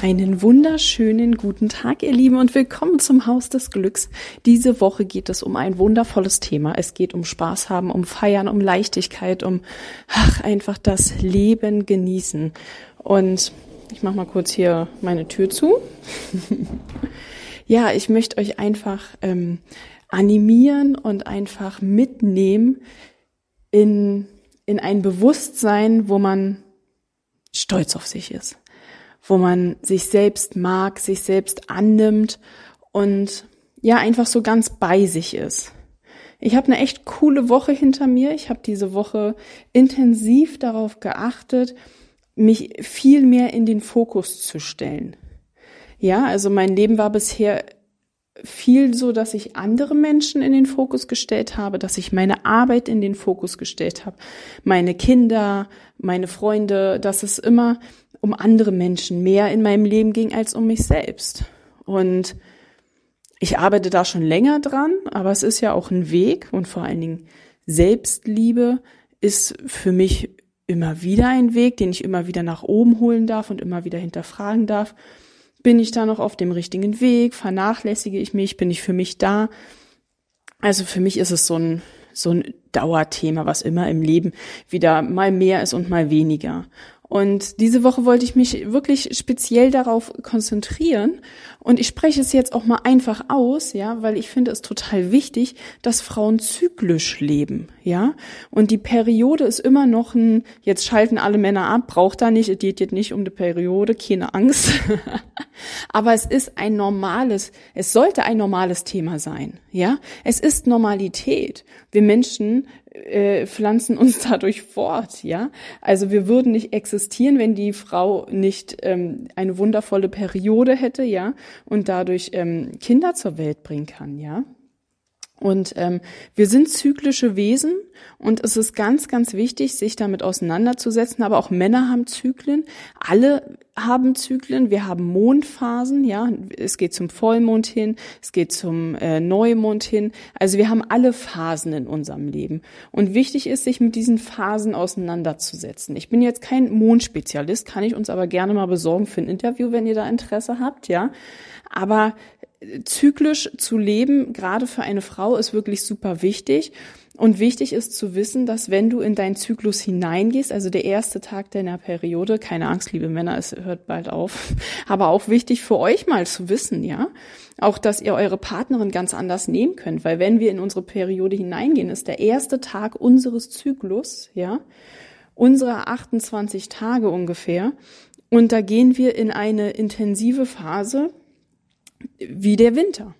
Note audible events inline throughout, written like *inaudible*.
Einen wunderschönen guten Tag, ihr Lieben, und willkommen zum Haus des Glücks. Diese Woche geht es um ein wundervolles Thema. Es geht um Spaß haben, um Feiern, um Leichtigkeit, um ach, einfach das Leben genießen. Und ich mache mal kurz hier meine Tür zu. *laughs* ja, ich möchte euch einfach ähm, animieren und einfach mitnehmen in, in ein Bewusstsein, wo man stolz auf sich ist, wo man sich selbst mag, sich selbst annimmt und ja, einfach so ganz bei sich ist. Ich habe eine echt coole Woche hinter mir. Ich habe diese Woche intensiv darauf geachtet, mich viel mehr in den Fokus zu stellen. Ja, also mein Leben war bisher viel so, dass ich andere Menschen in den Fokus gestellt habe, dass ich meine Arbeit in den Fokus gestellt habe, meine Kinder, meine Freunde, dass es immer um andere Menschen mehr in meinem Leben ging als um mich selbst. Und ich arbeite da schon länger dran, aber es ist ja auch ein Weg und vor allen Dingen Selbstliebe ist für mich immer wieder ein Weg, den ich immer wieder nach oben holen darf und immer wieder hinterfragen darf. Bin ich da noch auf dem richtigen Weg? Vernachlässige ich mich? Bin ich für mich da? Also für mich ist es so ein, so ein Dauerthema, was immer im Leben wieder mal mehr ist und mal weniger. Und diese Woche wollte ich mich wirklich speziell darauf konzentrieren. Und ich spreche es jetzt auch mal einfach aus, ja, weil ich finde es total wichtig, dass Frauen zyklisch leben, ja. Und die Periode ist immer noch ein, jetzt schalten alle Männer ab, braucht da nicht, es geht jetzt nicht um die Periode, keine Angst. *laughs* Aber es ist ein normales, es sollte ein normales Thema sein, ja. Es ist Normalität. Wir Menschen äh, pflanzen uns *laughs* dadurch fort, ja. Also wir würden nicht existieren, wenn die Frau nicht ähm, eine wundervolle Periode hätte, ja, und dadurch ähm, Kinder zur Welt bringen kann, ja. Und ähm, wir sind zyklische Wesen und es ist ganz, ganz wichtig, sich damit auseinanderzusetzen. Aber auch Männer haben Zyklen. Alle haben Zyklen. Wir haben Mondphasen, ja. Es geht zum Vollmond hin, es geht zum äh, Neumond hin. Also wir haben alle Phasen in unserem Leben. Und wichtig ist, sich mit diesen Phasen auseinanderzusetzen. Ich bin jetzt kein Mondspezialist, kann ich uns aber gerne mal besorgen für ein Interview, wenn ihr da Interesse habt, ja. Aber zyklisch zu leben, gerade für eine Frau, ist wirklich super wichtig. Und wichtig ist zu wissen, dass wenn du in deinen Zyklus hineingehst, also der erste Tag deiner Periode, keine Angst, liebe Männer, es hört bald auf, *laughs* aber auch wichtig für euch mal zu wissen, ja, auch, dass ihr eure Partnerin ganz anders nehmen könnt, weil wenn wir in unsere Periode hineingehen, ist der erste Tag unseres Zyklus, ja, unserer 28 Tage ungefähr, und da gehen wir in eine intensive Phase, wie der Winter.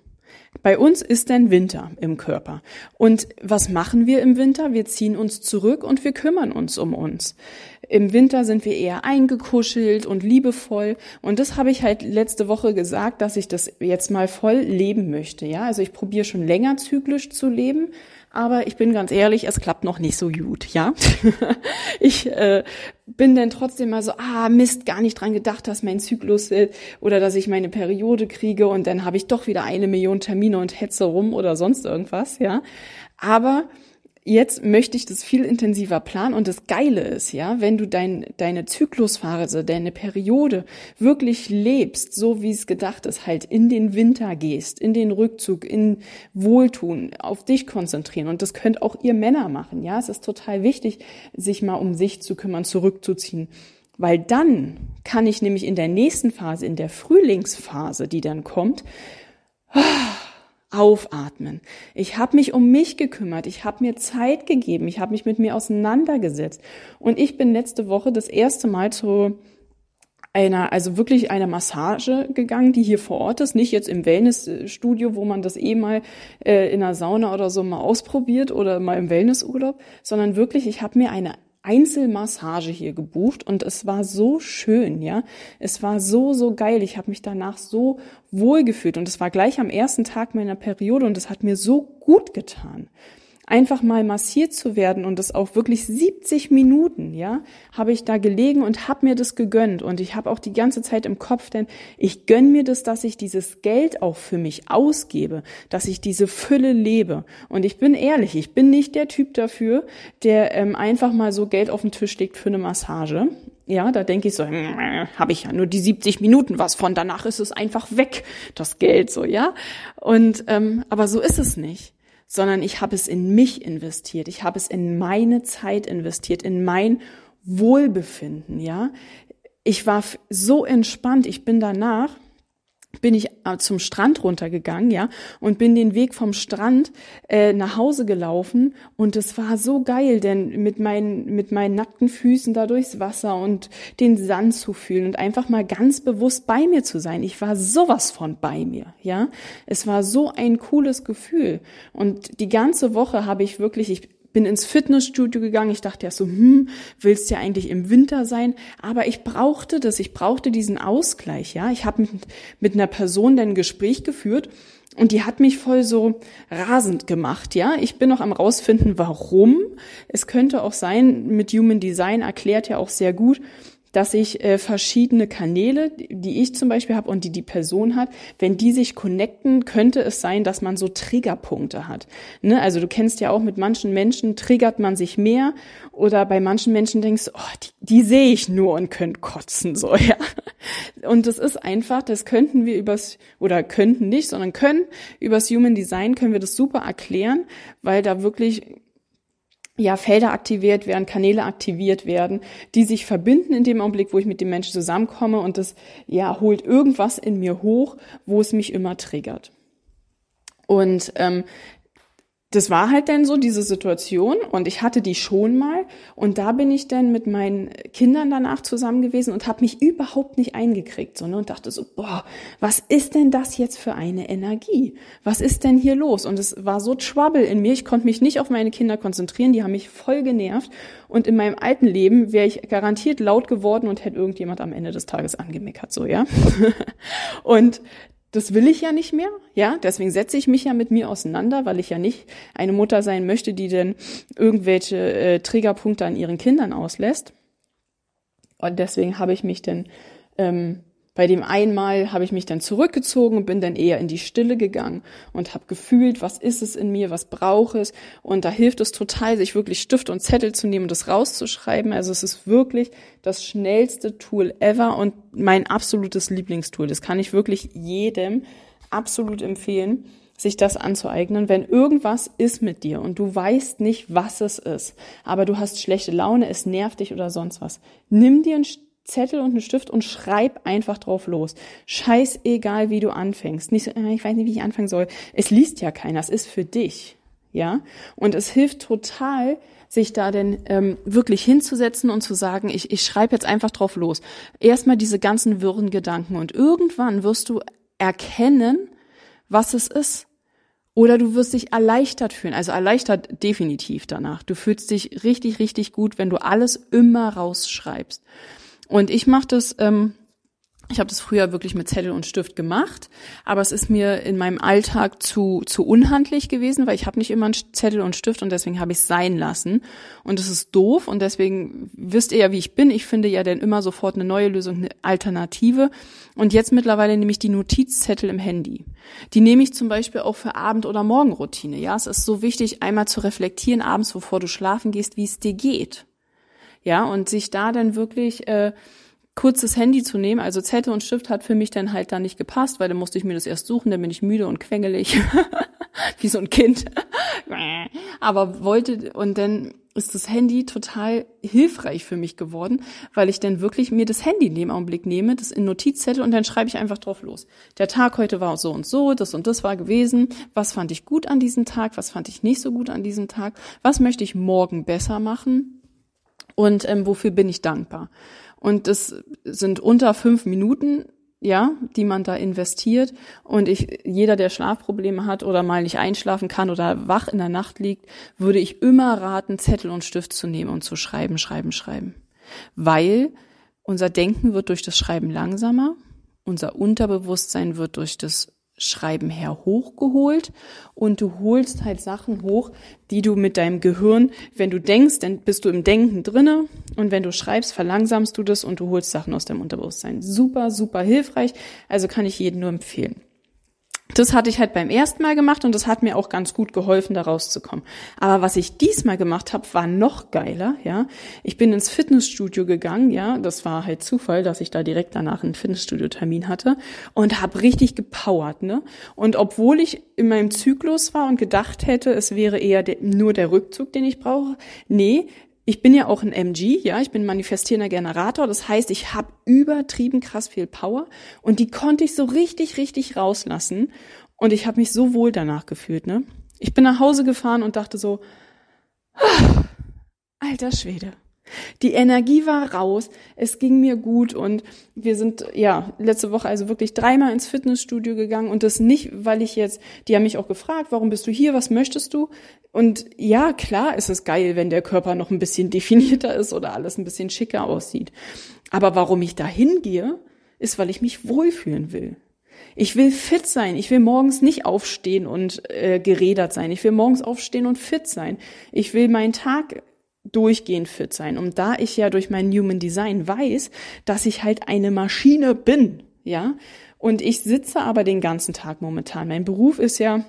Bei uns ist ein Winter im Körper. Und was machen wir im Winter? Wir ziehen uns zurück und wir kümmern uns um uns. Im Winter sind wir eher eingekuschelt und liebevoll. Und das habe ich halt letzte Woche gesagt, dass ich das jetzt mal voll leben möchte. Ja, also ich probiere schon länger zyklisch zu leben. Aber ich bin ganz ehrlich, es klappt noch nicht so gut, ja. *laughs* ich äh, bin dann trotzdem mal so, ah, Mist, gar nicht dran gedacht, dass mein Zyklus äh, oder dass ich meine Periode kriege und dann habe ich doch wieder eine Million Termine und hetze rum oder sonst irgendwas, ja. Aber Jetzt möchte ich das viel intensiver planen. Und das Geile ist, ja, wenn du dein, deine Zyklusphase, deine Periode wirklich lebst, so wie es gedacht ist, halt in den Winter gehst, in den Rückzug, in Wohltun, auf dich konzentrieren. Und das könnt auch ihr Männer machen, ja, es ist total wichtig, sich mal um sich zu kümmern, zurückzuziehen, weil dann kann ich nämlich in der nächsten Phase, in der Frühlingsphase, die dann kommt, aufatmen. Ich habe mich um mich gekümmert, ich habe mir Zeit gegeben, ich habe mich mit mir auseinandergesetzt. Und ich bin letzte Woche das erste Mal zu einer, also wirklich einer Massage gegangen, die hier vor Ort ist, nicht jetzt im Wellnessstudio, wo man das eh mal äh, in einer Sauna oder so mal ausprobiert oder mal im Wellnessurlaub, sondern wirklich, ich habe mir eine Einzelmassage hier gebucht und es war so schön, ja. Es war so, so geil. Ich habe mich danach so wohl gefühlt und es war gleich am ersten Tag meiner Periode und es hat mir so gut getan einfach mal massiert zu werden und das auch wirklich 70 Minuten, ja, habe ich da gelegen und habe mir das gegönnt und ich habe auch die ganze Zeit im Kopf, denn ich gönn mir das, dass ich dieses Geld auch für mich ausgebe, dass ich diese Fülle lebe und ich bin ehrlich, ich bin nicht der Typ dafür, der ähm, einfach mal so Geld auf den Tisch legt für eine Massage. Ja, da denke ich so, habe ich ja nur die 70 Minuten was von, danach ist es einfach weg, das Geld so, ja. Und ähm, aber so ist es nicht sondern ich habe es in mich investiert. Ich habe es in meine Zeit investiert, in mein Wohlbefinden, ja. Ich war so entspannt. Ich bin danach bin ich äh, zum Strand runtergegangen, ja, und bin den Weg vom Strand äh, nach Hause gelaufen und es war so geil, denn mit meinen mit meinen nackten Füßen da durchs Wasser und den Sand zu fühlen und einfach mal ganz bewusst bei mir zu sein. Ich war sowas von bei mir, ja. Es war so ein cooles Gefühl und die ganze Woche habe ich wirklich ich bin ins Fitnessstudio gegangen. Ich dachte ja so, hm, willst ja eigentlich im Winter sein? Aber ich brauchte das. Ich brauchte diesen Ausgleich. Ja, ich habe mit, mit einer Person dann ein Gespräch geführt und die hat mich voll so rasend gemacht. Ja, ich bin noch am rausfinden, warum. Es könnte auch sein, mit Human Design erklärt ja auch sehr gut, dass ich äh, verschiedene Kanäle, die ich zum Beispiel habe und die die Person hat, wenn die sich connecten, könnte es sein, dass man so Triggerpunkte hat. Ne? Also du kennst ja auch, mit manchen Menschen triggert man sich mehr oder bei manchen Menschen denkst, oh, die, die sehe ich nur und könnt kotzen so, *laughs* ja. Und das ist einfach, das könnten wir übers oder könnten nicht, sondern können übers Human Design können wir das super erklären, weil da wirklich ja, Felder aktiviert werden, Kanäle aktiviert werden, die sich verbinden in dem Augenblick, wo ich mit dem Menschen zusammenkomme und das, ja, holt irgendwas in mir hoch, wo es mich immer triggert. Und ähm, das war halt dann so diese Situation und ich hatte die schon mal und da bin ich dann mit meinen Kindern danach zusammen gewesen und habe mich überhaupt nicht eingekriegt, sondern und dachte so, boah, was ist denn das jetzt für eine Energie? Was ist denn hier los? Und es war so Trouble in mir, ich konnte mich nicht auf meine Kinder konzentrieren, die haben mich voll genervt und in meinem alten Leben wäre ich garantiert laut geworden und hätte irgendjemand am Ende des Tages angemeckert, so, ja. *laughs* und das will ich ja nicht mehr, ja, deswegen setze ich mich ja mit mir auseinander, weil ich ja nicht eine Mutter sein möchte, die denn irgendwelche äh, Triggerpunkte an ihren Kindern auslässt. Und deswegen habe ich mich dann ähm, bei dem einmal habe ich mich dann zurückgezogen und bin dann eher in die Stille gegangen und habe gefühlt, was ist es in mir, was brauche es. Und da hilft es total, sich wirklich Stift und Zettel zu nehmen und das rauszuschreiben. Also es ist wirklich das schnellste Tool ever und mein absolutes Lieblingstool. Das kann ich wirklich jedem absolut empfehlen sich das anzueignen, wenn irgendwas ist mit dir und du weißt nicht, was es ist, aber du hast schlechte Laune, es nervt dich oder sonst was. Nimm dir ein Zettel und einen Stift und schreib einfach drauf los. Scheißegal, wie du anfängst. Nicht so, äh, ich weiß nicht, wie ich anfangen soll. Es liest ja keiner, es ist für dich. Ja, und es hilft total, sich da denn ähm, wirklich hinzusetzen und zu sagen, ich, ich schreibe jetzt einfach drauf los. Erstmal diese ganzen wirren Gedanken und irgendwann wirst du erkennen, was es ist. Oder du wirst dich erleichtert fühlen, also erleichtert definitiv danach. Du fühlst dich richtig, richtig gut, wenn du alles immer rausschreibst. Und ich mache das, ähm, ich habe das früher wirklich mit Zettel und Stift gemacht, aber es ist mir in meinem Alltag zu, zu unhandlich gewesen, weil ich habe nicht immer einen Zettel und Stift und deswegen habe ich es sein lassen. Und es ist doof und deswegen wisst ihr ja, wie ich bin. Ich finde ja dann immer sofort eine neue Lösung, eine Alternative. Und jetzt mittlerweile nehme ich die Notizzettel im Handy. Die nehme ich zum Beispiel auch für Abend- oder Morgenroutine. Ja, es ist so wichtig, einmal zu reflektieren abends, bevor du schlafen gehst, wie es dir geht. Ja, und sich da dann wirklich äh, kurzes Handy zu nehmen, also Zettel und Stift hat für mich dann halt da nicht gepasst, weil dann musste ich mir das erst suchen, dann bin ich müde und quengelig, *laughs* wie so ein Kind. *laughs* Aber wollte, und dann ist das Handy total hilfreich für mich geworden, weil ich dann wirklich mir das Handy in dem Augenblick nehme, das in Notizzettel und dann schreibe ich einfach drauf los. Der Tag heute war so und so, das und das war gewesen. Was fand ich gut an diesem Tag? Was fand ich nicht so gut an diesem Tag? Was möchte ich morgen besser machen? Und ähm, wofür bin ich dankbar. Und das sind unter fünf Minuten, ja, die man da investiert. Und ich, jeder, der Schlafprobleme hat oder mal nicht einschlafen kann oder wach in der Nacht liegt, würde ich immer raten, Zettel und Stift zu nehmen und zu schreiben, schreiben, schreiben. Weil unser Denken wird durch das Schreiben langsamer, unser Unterbewusstsein wird durch das Schreiben her hochgeholt und du holst halt Sachen hoch, die du mit deinem Gehirn, wenn du denkst, dann bist du im Denken drinne und wenn du schreibst, verlangsamst du das und du holst Sachen aus deinem Unterbewusstsein. Super, super hilfreich, also kann ich jedem nur empfehlen. Das hatte ich halt beim ersten Mal gemacht und das hat mir auch ganz gut geholfen, da rauszukommen. Aber was ich diesmal gemacht habe, war noch geiler, ja. Ich bin ins Fitnessstudio gegangen, ja. Das war halt Zufall, dass ich da direkt danach einen Fitnessstudio-Termin hatte und habe richtig gepowert, ne. Und obwohl ich in meinem Zyklus war und gedacht hätte, es wäre eher der, nur der Rückzug, den ich brauche, nee, ich bin ja auch ein MG, ja, ich bin manifestierender Generator. Das heißt, ich habe übertrieben krass viel Power und die konnte ich so richtig, richtig rauslassen. Und ich habe mich so wohl danach gefühlt, ne? Ich bin nach Hause gefahren und dachte so, ah, alter Schwede, die Energie war raus, es ging mir gut und wir sind ja letzte Woche also wirklich dreimal ins Fitnessstudio gegangen und das nicht, weil ich jetzt, die haben mich auch gefragt, warum bist du hier, was möchtest du? Und ja, klar ist es geil, wenn der Körper noch ein bisschen *laughs* definierter ist oder alles ein bisschen schicker aussieht. Aber warum ich da hingehe, ist, weil ich mich wohlfühlen will. Ich will fit sein. Ich will morgens nicht aufstehen und äh, gerädert sein. Ich will morgens aufstehen und fit sein. Ich will meinen Tag durchgehend fit sein. Und da ich ja durch mein Human Design weiß, dass ich halt eine Maschine bin, ja, und ich sitze aber den ganzen Tag momentan. Mein Beruf ist ja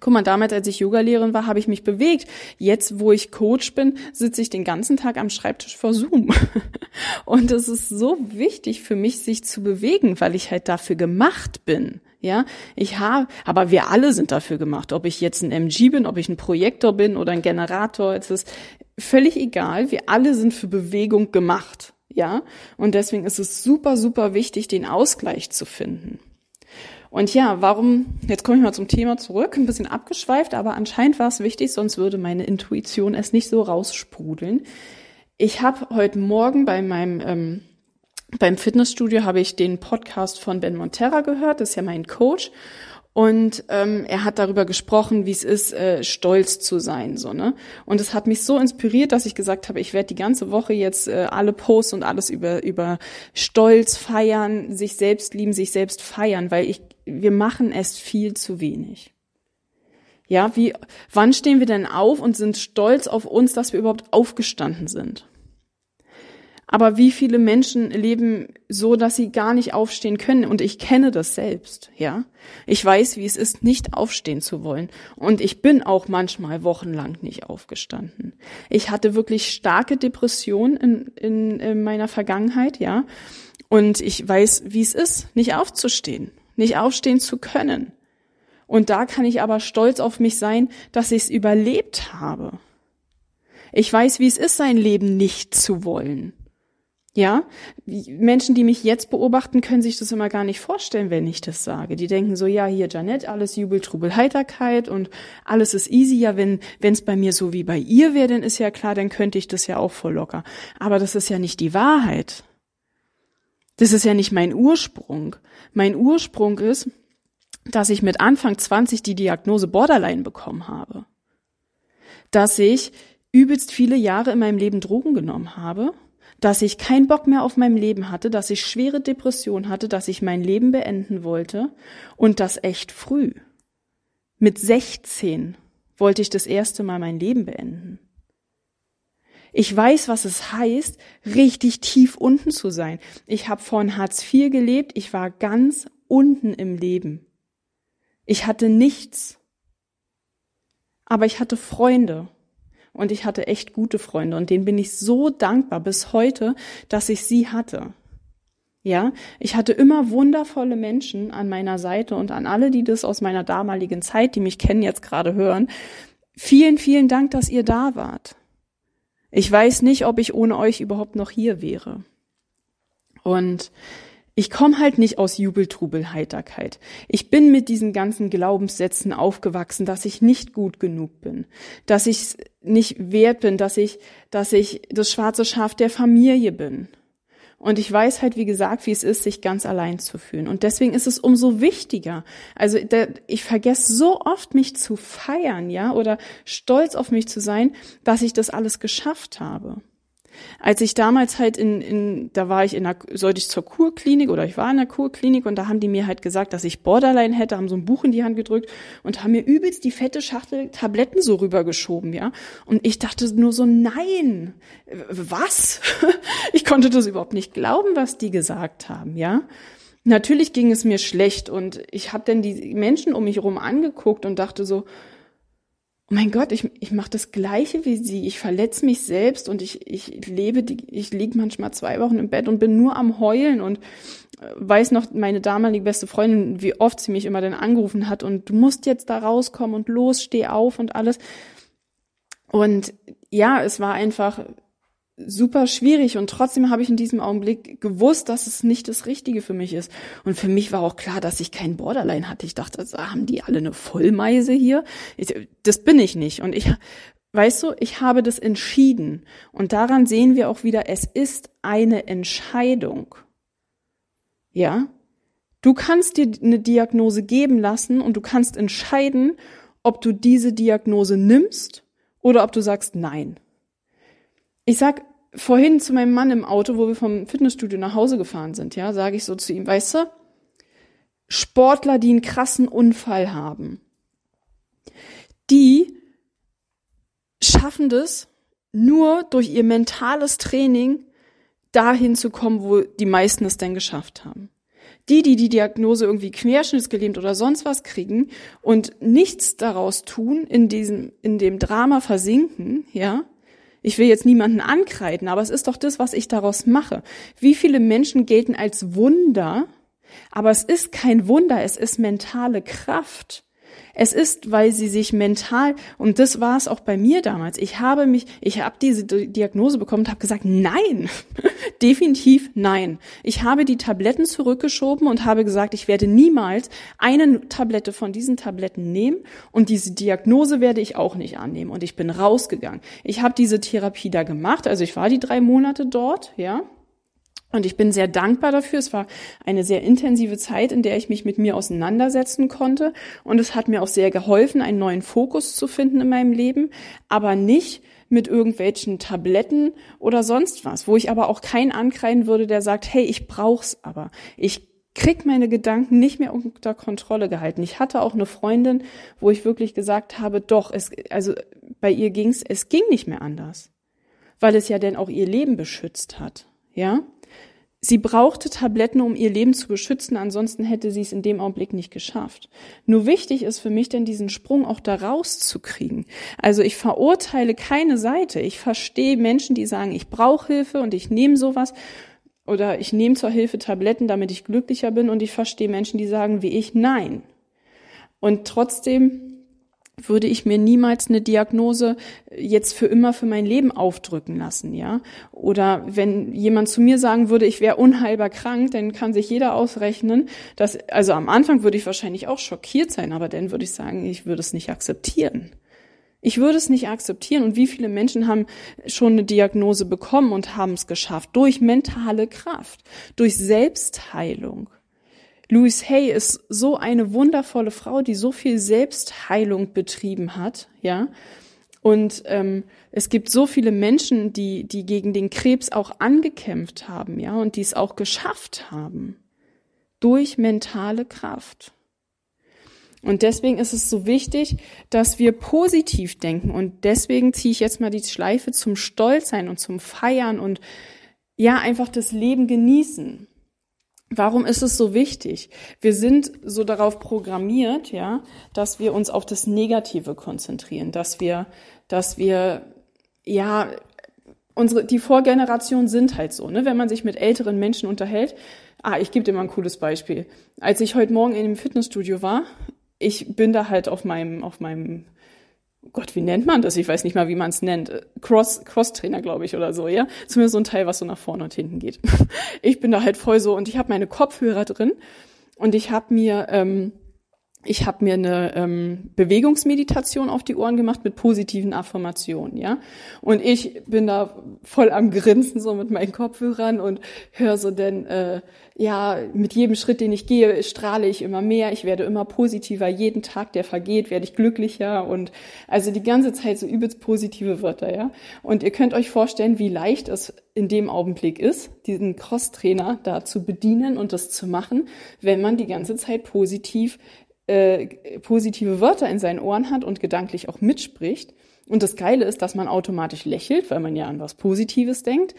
Guck mal, damals, als ich Yogalehrerin war, habe ich mich bewegt. Jetzt, wo ich Coach bin, sitze ich den ganzen Tag am Schreibtisch vor Zoom. *laughs* Und es ist so wichtig für mich, sich zu bewegen, weil ich halt dafür gemacht bin. Ja, ich habe, aber wir alle sind dafür gemacht. Ob ich jetzt ein MG bin, ob ich ein Projektor bin oder ein Generator, es ist völlig egal. Wir alle sind für Bewegung gemacht. Ja, und deswegen ist es super, super wichtig, den Ausgleich zu finden. Und ja, warum, jetzt komme ich mal zum Thema zurück, ein bisschen abgeschweift, aber anscheinend war es wichtig, sonst würde meine Intuition es nicht so raussprudeln. Ich habe heute Morgen bei meinem ähm, beim Fitnessstudio habe ich den Podcast von Ben Montera gehört, das ist ja mein Coach. Und ähm, er hat darüber gesprochen, wie es ist, äh, stolz zu sein, so ne. Und es hat mich so inspiriert, dass ich gesagt habe, ich werde die ganze Woche jetzt äh, alle Posts und alles über über Stolz feiern, sich selbst lieben, sich selbst feiern, weil ich wir machen es viel zu wenig. Ja, wie wann stehen wir denn auf und sind stolz auf uns, dass wir überhaupt aufgestanden sind? Aber wie viele Menschen leben so, dass sie gar nicht aufstehen können? Und ich kenne das selbst, ja. Ich weiß, wie es ist, nicht aufstehen zu wollen. Und ich bin auch manchmal wochenlang nicht aufgestanden. Ich hatte wirklich starke Depressionen in, in, in meiner Vergangenheit, ja. Und ich weiß, wie es ist, nicht aufzustehen, nicht aufstehen zu können. Und da kann ich aber stolz auf mich sein, dass ich es überlebt habe. Ich weiß, wie es ist, sein Leben nicht zu wollen. Ja, Menschen, die mich jetzt beobachten, können sich das immer gar nicht vorstellen, wenn ich das sage. Die denken so, ja, hier Janet, alles Jubel, Trubel, Heiterkeit und alles ist easy. Ja, wenn es bei mir so wie bei ihr wäre, dann ist ja klar, dann könnte ich das ja auch voll locker. Aber das ist ja nicht die Wahrheit. Das ist ja nicht mein Ursprung. Mein Ursprung ist, dass ich mit Anfang 20 die Diagnose Borderline bekommen habe. Dass ich übelst viele Jahre in meinem Leben Drogen genommen habe dass ich keinen Bock mehr auf mein Leben hatte, dass ich schwere Depression hatte, dass ich mein Leben beenden wollte und das echt früh. Mit 16 wollte ich das erste Mal mein Leben beenden. Ich weiß, was es heißt, richtig tief unten zu sein. Ich habe von Hartz IV gelebt, ich war ganz unten im Leben. Ich hatte nichts. Aber ich hatte Freunde und ich hatte echt gute Freunde und denen bin ich so dankbar bis heute, dass ich sie hatte. Ja, ich hatte immer wundervolle Menschen an meiner Seite und an alle, die das aus meiner damaligen Zeit, die mich kennen, jetzt gerade hören. Vielen, vielen Dank, dass ihr da wart. Ich weiß nicht, ob ich ohne euch überhaupt noch hier wäre. Und ich komme halt nicht aus Jubeltrubel Heiterkeit. Ich bin mit diesen ganzen Glaubenssätzen aufgewachsen, dass ich nicht gut genug bin, dass ich nicht wert bin, dass ich, dass ich das schwarze Schaf der Familie bin. Und ich weiß halt, wie gesagt, wie es ist, sich ganz allein zu fühlen. Und deswegen ist es umso wichtiger. Also ich vergesse so oft, mich zu feiern, ja, oder stolz auf mich zu sein, dass ich das alles geschafft habe. Als ich damals halt in, in da war ich in der, sollte ich zur Kurklinik oder ich war in der Kurklinik und da haben die mir halt gesagt, dass ich Borderline hätte, haben so ein Buch in die Hand gedrückt und haben mir übelst die fette Schachtel Tabletten so rübergeschoben, ja. Und ich dachte nur so, nein, was? *laughs* Ich konnte das überhaupt nicht glauben, was die gesagt haben, ja. Natürlich ging es mir schlecht und ich habe dann die Menschen um mich herum angeguckt und dachte so, oh mein Gott, ich, ich mache das Gleiche wie sie. Ich verletze mich selbst und ich, ich lebe, die, ich liege manchmal zwei Wochen im Bett und bin nur am Heulen und äh, weiß noch meine damalige beste Freundin, wie oft sie mich immer dann angerufen hat und du musst jetzt da rauskommen und los, steh auf und alles. Und ja, es war einfach super schwierig und trotzdem habe ich in diesem Augenblick gewusst, dass es nicht das Richtige für mich ist. Und für mich war auch klar, dass ich kein Borderline hatte. Ich dachte, also, haben die alle eine Vollmeise hier? Ich, das bin ich nicht. Und ich, weißt du, ich habe das entschieden. Und daran sehen wir auch wieder, es ist eine Entscheidung. Ja? Du kannst dir eine Diagnose geben lassen und du kannst entscheiden, ob du diese Diagnose nimmst oder ob du sagst nein. Ich sag vorhin zu meinem Mann im Auto, wo wir vom Fitnessstudio nach Hause gefahren sind, ja, sage ich so zu ihm, weißt du, Sportler, die einen krassen Unfall haben, die schaffen das nur durch ihr mentales Training dahin zu kommen, wo die meisten es denn geschafft haben. Die, die die Diagnose irgendwie querschnittsgelähmt oder sonst was kriegen und nichts daraus tun, in diesem, in dem Drama versinken, ja, ich will jetzt niemanden ankreiden, aber es ist doch das, was ich daraus mache. Wie viele Menschen gelten als Wunder, aber es ist kein Wunder, es ist mentale Kraft. Es ist, weil sie sich mental, und das war es auch bei mir damals, ich habe mich, ich habe diese Diagnose bekommen und habe gesagt, nein, *laughs* definitiv nein. Ich habe die Tabletten zurückgeschoben und habe gesagt, ich werde niemals eine Tablette von diesen Tabletten nehmen und diese Diagnose werde ich auch nicht annehmen. Und ich bin rausgegangen. Ich habe diese Therapie da gemacht, also ich war die drei Monate dort, ja, und ich bin sehr dankbar dafür. Es war eine sehr intensive Zeit, in der ich mich mit mir auseinandersetzen konnte. Und es hat mir auch sehr geholfen, einen neuen Fokus zu finden in meinem Leben, aber nicht mit irgendwelchen Tabletten oder sonst was, wo ich aber auch keinen ankreiden würde, der sagt, hey, ich brauch's aber. Ich krieg meine Gedanken nicht mehr unter Kontrolle gehalten. Ich hatte auch eine Freundin, wo ich wirklich gesagt habe, doch, es, also bei ihr ging's, es ging nicht mehr anders. Weil es ja denn auch ihr Leben beschützt hat. Ja? Sie brauchte Tabletten, um ihr Leben zu beschützen, ansonsten hätte sie es in dem Augenblick nicht geschafft. Nur wichtig ist für mich denn diesen Sprung auch da rauszukriegen. Also ich verurteile keine Seite. Ich verstehe Menschen, die sagen, ich brauche Hilfe und ich nehme sowas oder ich nehme zur Hilfe Tabletten, damit ich glücklicher bin und ich verstehe Menschen, die sagen wie ich, nein. Und trotzdem würde ich mir niemals eine Diagnose jetzt für immer für mein Leben aufdrücken lassen, ja? Oder wenn jemand zu mir sagen würde, ich wäre unheilbar krank, dann kann sich jeder ausrechnen, dass also am Anfang würde ich wahrscheinlich auch schockiert sein, aber dann würde ich sagen, ich würde es nicht akzeptieren. Ich würde es nicht akzeptieren. Und wie viele Menschen haben schon eine Diagnose bekommen und haben es geschafft? Durch mentale Kraft, durch Selbstheilung. Louise Hay ist so eine wundervolle Frau, die so viel Selbstheilung betrieben hat, ja. Und ähm, es gibt so viele Menschen, die, die gegen den Krebs auch angekämpft haben, ja, und die es auch geschafft haben. Durch mentale Kraft. Und deswegen ist es so wichtig, dass wir positiv denken. Und deswegen ziehe ich jetzt mal die Schleife zum Stolzsein und zum Feiern und ja, einfach das Leben genießen. Warum ist es so wichtig? Wir sind so darauf programmiert, ja, dass wir uns auf das Negative konzentrieren, dass wir, dass wir, ja, unsere, die Vorgeneration sind halt so, ne, wenn man sich mit älteren Menschen unterhält. Ah, ich gebe dir mal ein cooles Beispiel. Als ich heute Morgen in dem Fitnessstudio war, ich bin da halt auf meinem, auf meinem Gott, wie nennt man das? Ich weiß nicht mal, wie man es nennt. Cross, Cross-Trainer, glaube ich, oder so, ja. Zumindest so ein Teil, was so nach vorne und hinten geht. *laughs* Ich bin da halt voll so und ich habe meine Kopfhörer drin und ich habe mir ähm, ich habe mir eine ähm, Bewegungsmeditation auf die Ohren gemacht mit positiven Affirmationen, ja. Und ich bin da voll am Grinsen so mit meinen Kopfhörern und höre so denn äh, ja mit jedem Schritt, den ich gehe, strahle ich immer mehr. Ich werde immer positiver. Jeden Tag, der vergeht, werde ich glücklicher und also die ganze Zeit so übelst positive Wörter, ja. Und ihr könnt euch vorstellen, wie leicht es in dem Augenblick ist, diesen Cross-Trainer da zu bedienen und das zu machen, wenn man die ganze Zeit positiv äh, positive Wörter in seinen Ohren hat und gedanklich auch mitspricht. Und das Geile ist, dass man automatisch lächelt, weil man ja an was Positives denkt.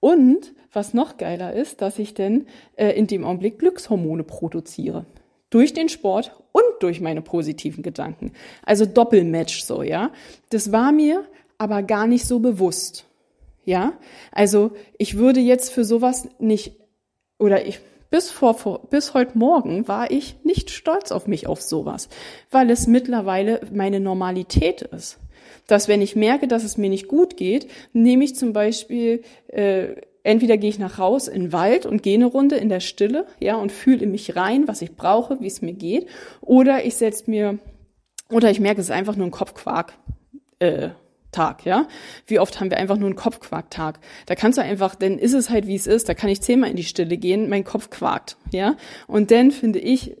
Und was noch geiler ist, dass ich denn äh, in dem Augenblick Glückshormone produziere. Durch den Sport und durch meine positiven Gedanken. Also Doppelmatch so, ja. Das war mir aber gar nicht so bewusst. Ja. Also ich würde jetzt für sowas nicht, oder ich, bis vor, vor, bis heute Morgen war ich nicht stolz auf mich auf sowas, weil es mittlerweile meine Normalität ist. Dass wenn ich merke, dass es mir nicht gut geht, nehme ich zum Beispiel, äh, entweder gehe ich nach raus in den Wald und gehe eine Runde in der Stille, ja, und fühle in mich rein, was ich brauche, wie es mir geht, oder ich setze mir, oder ich merke, es ist einfach nur ein Kopfquark. Äh, Tag, ja? Wie oft haben wir einfach nur einen Kopfquarktag? Da kannst du einfach, dann ist es halt wie es ist, da kann ich zehnmal in die Stille gehen, mein Kopf quakt, ja? Und dann finde ich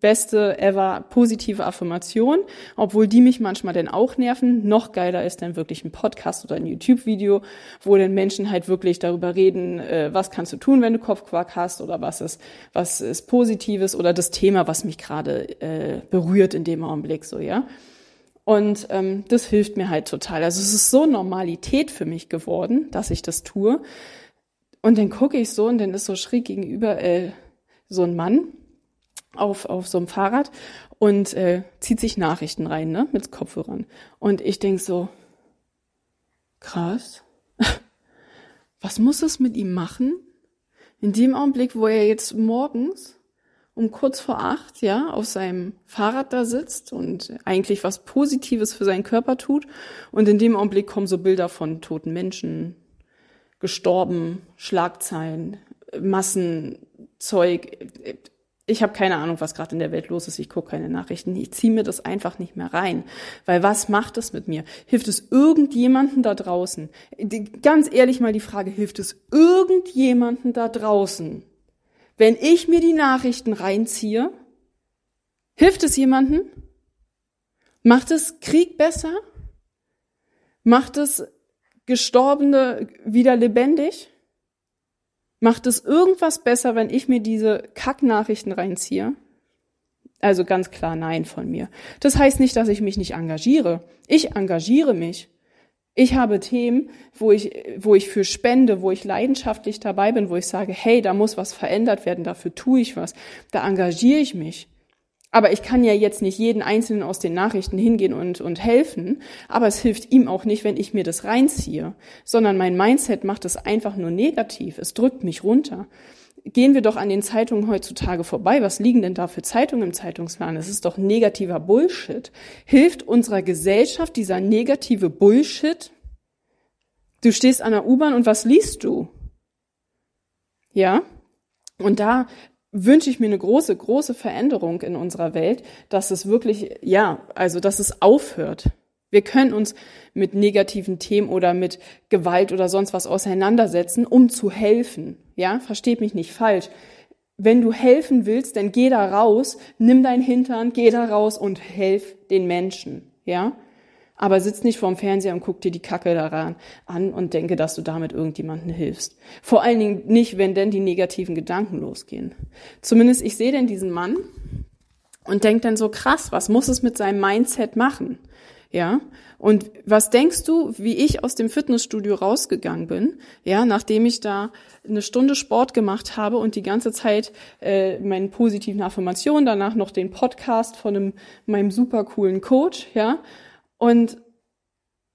beste ever positive Affirmation, obwohl die mich manchmal dann auch nerven. Noch geiler ist dann wirklich ein Podcast oder ein YouTube-Video, wo dann Menschen halt wirklich darüber reden, äh, was kannst du tun, wenn du Kopfquark hast oder was ist, was ist Positives oder das Thema, was mich gerade äh, berührt in dem Augenblick so, ja? Und ähm, das hilft mir halt total. Also es ist so Normalität für mich geworden, dass ich das tue. Und dann gucke ich so und dann ist so schräg gegenüber äh, so ein Mann auf, auf so einem Fahrrad und äh, zieht sich Nachrichten rein, ne, mit Kopfhörern. Und ich denk so, krass, *laughs* was muss es mit ihm machen? In dem Augenblick, wo er jetzt morgens um kurz vor acht, ja, auf seinem Fahrrad da sitzt und eigentlich was Positives für seinen Körper tut. Und in dem Augenblick kommen so Bilder von toten Menschen, gestorben, Schlagzeilen, Massenzeug. Ich habe keine Ahnung, was gerade in der Welt los ist. Ich gucke keine Nachrichten. Ich ziehe mir das einfach nicht mehr rein. Weil was macht es mit mir? Hilft es irgendjemanden da draußen? Ganz ehrlich mal die Frage, hilft es irgendjemanden da draußen? Wenn ich mir die Nachrichten reinziehe? Hilft es jemanden? Macht es Krieg besser? Macht es Gestorbene wieder lebendig? Macht es irgendwas besser, wenn ich mir diese Kacknachrichten reinziehe? Also ganz klar nein von mir. Das heißt nicht, dass ich mich nicht engagiere. Ich engagiere mich. Ich habe Themen, wo ich, wo ich für spende, wo ich leidenschaftlich dabei bin, wo ich sage, hey, da muss was verändert werden, dafür tue ich was, da engagiere ich mich. Aber ich kann ja jetzt nicht jeden Einzelnen aus den Nachrichten hingehen und, und helfen, aber es hilft ihm auch nicht, wenn ich mir das reinziehe, sondern mein Mindset macht es einfach nur negativ, es drückt mich runter gehen wir doch an den Zeitungen heutzutage vorbei. Was liegen denn da für Zeitungen im Zeitungsladen? Es ist doch negativer Bullshit. Hilft unserer Gesellschaft dieser negative Bullshit? Du stehst an der U-Bahn und was liest du? Ja? Und da wünsche ich mir eine große, große Veränderung in unserer Welt, dass es wirklich, ja, also, dass es aufhört. Wir können uns mit negativen Themen oder mit Gewalt oder sonst was auseinandersetzen, um zu helfen. Ja, versteht mich nicht falsch. Wenn du helfen willst, dann geh da raus, nimm dein Hintern, geh da raus und helf den Menschen. Ja, aber sitz nicht vorm Fernseher und guck dir die Kacke daran an und denke, dass du damit irgendjemandem hilfst. Vor allen Dingen nicht, wenn denn die negativen Gedanken losgehen. Zumindest ich sehe denn diesen Mann und denk dann so krass, was muss es mit seinem Mindset machen? Ja. Und was denkst du, wie ich aus dem Fitnessstudio rausgegangen bin? Ja, nachdem ich da eine Stunde Sport gemacht habe und die ganze Zeit äh, meinen positiven Affirmationen, danach noch den Podcast von einem, meinem super coolen Coach, ja. Und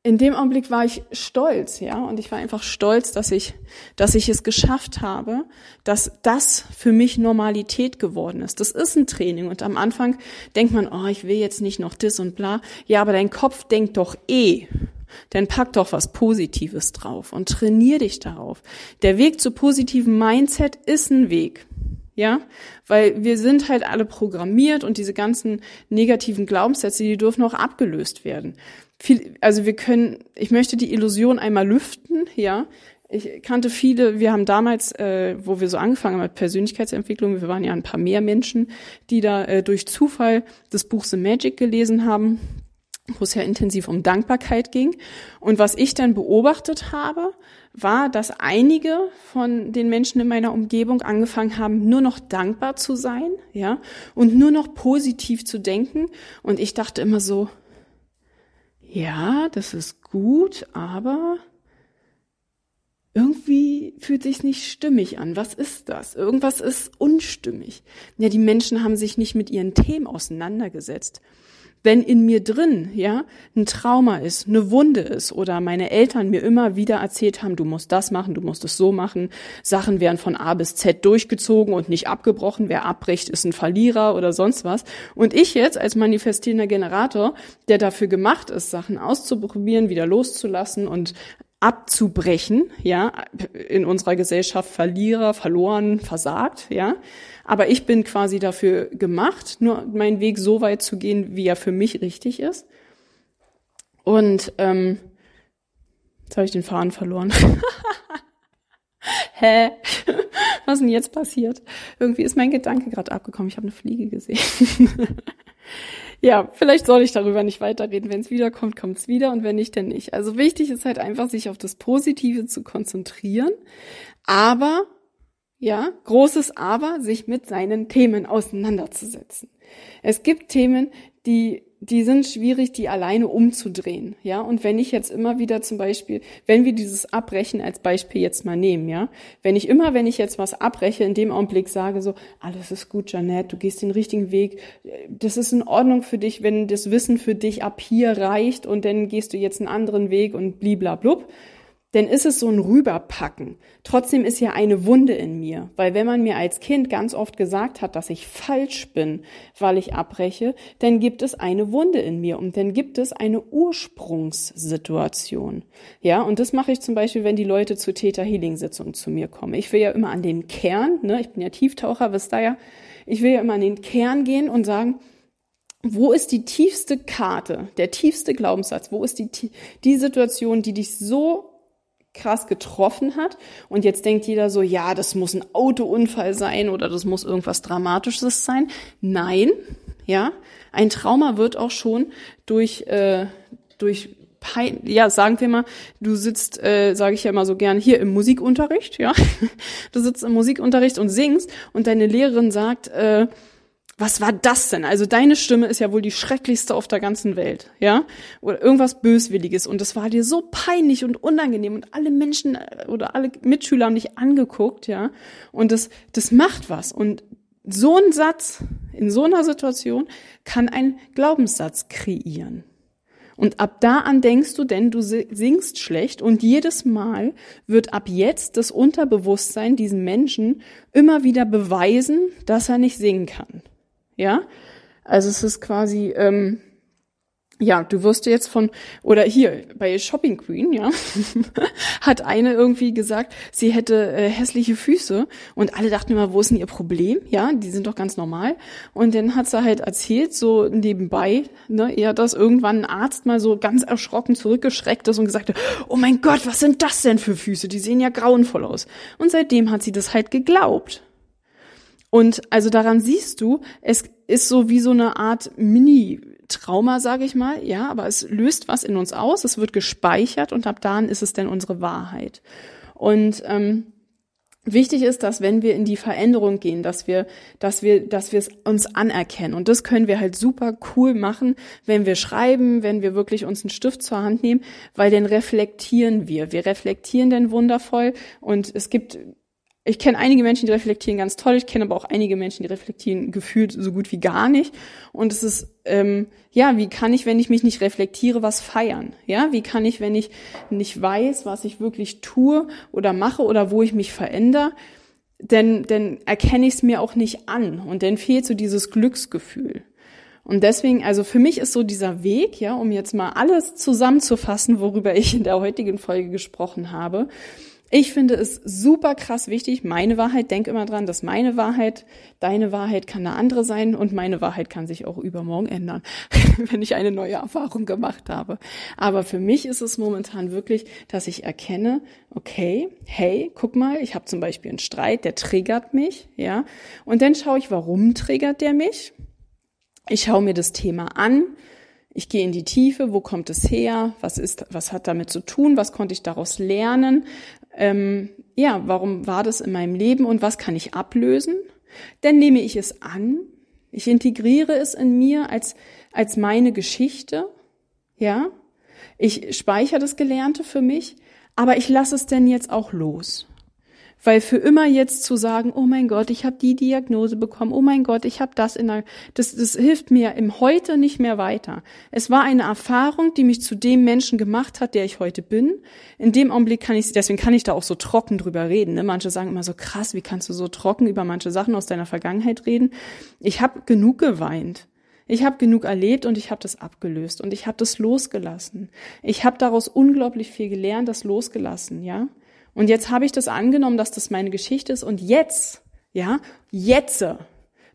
in dem Augenblick war ich stolz, ja, und ich war einfach stolz, dass ich, dass ich es geschafft habe, dass das für mich Normalität geworden ist. Das ist ein Training und am Anfang denkt man, oh, ich will jetzt nicht noch das und bla. Ja, aber dein Kopf denkt doch eh. Dann pack doch was Positives drauf und trainier dich darauf. Der Weg zu positivem Mindset ist ein Weg. Ja, weil wir sind halt alle programmiert und diese ganzen negativen Glaubenssätze, die dürfen auch abgelöst werden. Viel, also wir können, ich möchte die Illusion einmal lüften, ja. Ich kannte viele, wir haben damals, äh, wo wir so angefangen haben mit Persönlichkeitsentwicklung, wir waren ja ein paar mehr Menschen, die da äh, durch Zufall das Buch The Magic gelesen haben, wo es ja intensiv um Dankbarkeit ging. Und was ich dann beobachtet habe, war, dass einige von den Menschen in meiner Umgebung angefangen haben, nur noch dankbar zu sein, ja, und nur noch positiv zu denken. Und ich dachte immer so, ja, das ist gut, aber irgendwie fühlt sich nicht stimmig an. Was ist das? Irgendwas ist unstimmig. Ja, die Menschen haben sich nicht mit ihren Themen auseinandergesetzt. Wenn in mir drin, ja, ein Trauma ist, eine Wunde ist oder meine Eltern mir immer wieder erzählt haben, du musst das machen, du musst es so machen, Sachen werden von A bis Z durchgezogen und nicht abgebrochen, wer abbricht, ist ein Verlierer oder sonst was. Und ich jetzt als manifestierender Generator, der dafür gemacht ist, Sachen auszuprobieren, wieder loszulassen und abzubrechen, ja, in unserer Gesellschaft Verlierer, verloren, versagt, ja. Aber ich bin quasi dafür gemacht, nur meinen Weg so weit zu gehen, wie er für mich richtig ist. Und ähm, jetzt habe ich den Faden verloren. *laughs* Hä? Was ist denn jetzt passiert? Irgendwie ist mein Gedanke gerade abgekommen. Ich habe eine Fliege gesehen. *laughs* ja, vielleicht soll ich darüber nicht weiterreden. Wenn es wiederkommt, kommt es wieder und wenn nicht, dann nicht. Also wichtig ist halt einfach, sich auf das Positive zu konzentrieren, aber ja, großes Aber, sich mit seinen Themen auseinanderzusetzen. Es gibt Themen, die, die sind schwierig, die alleine umzudrehen, ja. Und wenn ich jetzt immer wieder zum Beispiel, wenn wir dieses Abbrechen als Beispiel jetzt mal nehmen, ja. Wenn ich immer, wenn ich jetzt was abbreche, in dem Augenblick sage so, alles ist gut, Janette, du gehst den richtigen Weg, das ist in Ordnung für dich, wenn das Wissen für dich ab hier reicht und dann gehst du jetzt einen anderen Weg und bliblablub denn ist es so ein Rüberpacken. Trotzdem ist ja eine Wunde in mir, weil wenn man mir als Kind ganz oft gesagt hat, dass ich falsch bin, weil ich abbreche, dann gibt es eine Wunde in mir und dann gibt es eine Ursprungssituation. Ja, und das mache ich zum Beispiel, wenn die Leute zur Theta Healing Sitzung zu mir kommen. Ich will ja immer an den Kern, ne, ich bin ja Tieftaucher, wisst ihr ja, ich will ja immer an den Kern gehen und sagen, wo ist die tiefste Karte, der tiefste Glaubenssatz? Wo ist die, die Situation, die dich so krass getroffen hat. Und jetzt denkt jeder so, ja, das muss ein Autounfall sein oder das muss irgendwas Dramatisches sein. Nein, ja, ein Trauma wird auch schon durch, äh, durch Pein ja, sagen wir mal, du sitzt, äh, sage ich ja immer so gern, hier im Musikunterricht, ja, *laughs* du sitzt im Musikunterricht und singst und deine Lehrerin sagt, äh, was war das denn? Also deine Stimme ist ja wohl die schrecklichste auf der ganzen Welt, ja? Oder irgendwas Böswilliges. Und das war dir so peinlich und unangenehm und alle Menschen äh, oder alle Mitschüler haben dich angeguckt, ja? Und das, das macht was. Und so ein Satz in so einer Situation kann ein Glaubenssatz kreieren. Und ab da an denkst du, denn du singst schlecht und jedes Mal wird ab jetzt das Unterbewusstsein diesen Menschen immer wieder beweisen, dass er nicht singen kann. Ja, also es ist quasi, ähm, ja, du wirst jetzt von, oder hier bei Shopping Queen, ja, *laughs* hat eine irgendwie gesagt, sie hätte äh, hässliche Füße und alle dachten immer, wo ist denn ihr Problem? Ja, die sind doch ganz normal. Und dann hat sie halt erzählt, so nebenbei, ne, eher, dass irgendwann ein Arzt mal so ganz erschrocken zurückgeschreckt ist und gesagt hat, oh mein Gott, was sind das denn für Füße? Die sehen ja grauenvoll aus. Und seitdem hat sie das halt geglaubt. Und also daran siehst du, es ist so wie so eine Art Mini-Trauma, sage ich mal, ja, aber es löst was in uns aus, es wird gespeichert und ab dann ist es dann unsere Wahrheit. Und ähm, wichtig ist, dass wenn wir in die Veränderung gehen, dass wir, dass wir, dass wir es uns anerkennen. Und das können wir halt super cool machen, wenn wir schreiben, wenn wir wirklich uns einen Stift zur Hand nehmen, weil dann reflektieren wir. Wir reflektieren dann wundervoll und es gibt ich kenne einige Menschen, die reflektieren ganz toll. Ich kenne aber auch einige Menschen, die reflektieren gefühlt so gut wie gar nicht. Und es ist, ähm, ja, wie kann ich, wenn ich mich nicht reflektiere, was feiern? Ja, wie kann ich, wenn ich nicht weiß, was ich wirklich tue oder mache oder wo ich mich verändere, denn, denn erkenne ich es mir auch nicht an. Und dann fehlt so dieses Glücksgefühl. Und deswegen, also für mich ist so dieser Weg, ja, um jetzt mal alles zusammenzufassen, worüber ich in der heutigen Folge gesprochen habe, Ich finde es super krass wichtig, meine Wahrheit, denk immer dran, dass meine Wahrheit, deine Wahrheit kann eine andere sein und meine Wahrheit kann sich auch übermorgen ändern, *laughs* wenn ich eine neue Erfahrung gemacht habe. Aber für mich ist es momentan wirklich, dass ich erkenne, okay, hey, guck mal, ich habe zum Beispiel einen Streit, der triggert mich, ja, und dann schaue ich, warum triggert der mich? Ich schaue mir das Thema an, ich gehe in die Tiefe, wo kommt es her, was ist, was hat damit zu tun, was konnte ich daraus lernen, ähm, ja, warum war das in meinem Leben und was kann ich ablösen? Dann nehme ich es an, ich integriere es in mir als, als meine Geschichte, ja. Ich speichere das Gelernte für mich, aber ich lasse es denn jetzt auch los. Weil für immer jetzt zu sagen, oh mein Gott, ich habe die Diagnose bekommen, oh mein Gott, ich habe das in der, das, das hilft mir im Heute nicht mehr weiter. Es war eine Erfahrung, die mich zu dem Menschen gemacht hat, der ich heute bin. In dem Augenblick kann ich, deswegen kann ich da auch so trocken drüber reden. Ne? Manche sagen immer so krass, wie kannst du so trocken über manche Sachen aus deiner Vergangenheit reden? Ich habe genug geweint. Ich habe genug erlebt und ich habe das abgelöst und ich habe das losgelassen. Ich habe daraus unglaublich viel gelernt, das losgelassen, ja. Und jetzt habe ich das angenommen, dass das meine Geschichte ist und jetzt, ja, jetzt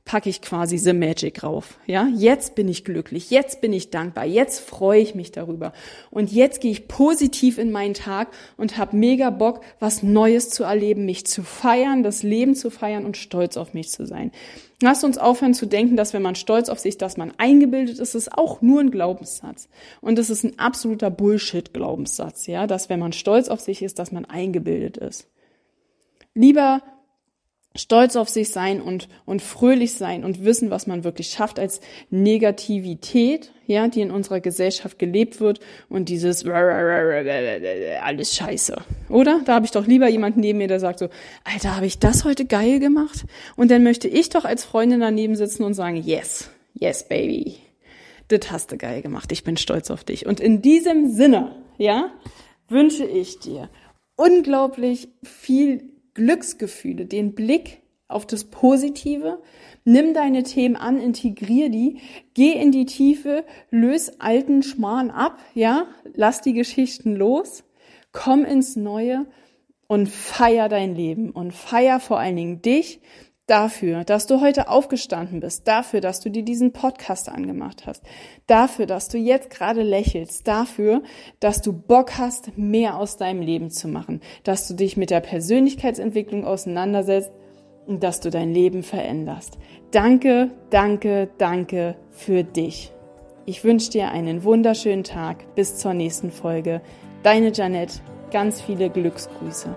packe ich quasi The Magic rauf. Ja, jetzt bin ich glücklich, jetzt bin ich dankbar, jetzt freue ich mich darüber. Und jetzt gehe ich positiv in meinen Tag und habe mega Bock, was Neues zu erleben, mich zu feiern, das Leben zu feiern und stolz auf mich zu sein. Lasst uns aufhören zu denken, dass wenn man stolz auf sich, dass man eingebildet ist, ist auch nur ein Glaubenssatz. Und das ist ein absoluter Bullshit-Glaubenssatz, ja, dass wenn man stolz auf sich ist, dass man eingebildet ist. Lieber stolz auf sich sein und, und fröhlich sein und wissen, was man wirklich schafft, als Negativität, ja, die in unserer Gesellschaft gelebt wird und dieses alles scheiße. Oder? Da habe ich doch lieber jemanden neben mir, der sagt so, Alter, habe ich das heute geil gemacht? Und dann möchte ich doch als Freundin daneben sitzen und sagen, yes, yes, baby. Das hast du geil gemacht. Ich bin stolz auf dich. Und in diesem Sinne, ja, wünsche ich dir unglaublich viel Glücksgefühle, den Blick auf das Positive. Nimm deine Themen an, integrier die, geh in die Tiefe, löse alten Schmarrn ab, ja, lass die Geschichten los, komm ins Neue und feier dein Leben und feier vor allen Dingen dich, dafür, dass du heute aufgestanden bist, dafür, dass du dir diesen Podcast angemacht hast, dafür, dass du jetzt gerade lächelst, dafür, dass du Bock hast, mehr aus deinem Leben zu machen, dass du dich mit der Persönlichkeitsentwicklung auseinandersetzt und dass du dein Leben veränderst. Danke, danke, danke für dich. Ich wünsche dir einen wunderschönen Tag. Bis zur nächsten Folge. Deine Janette. Ganz viele Glücksgrüße.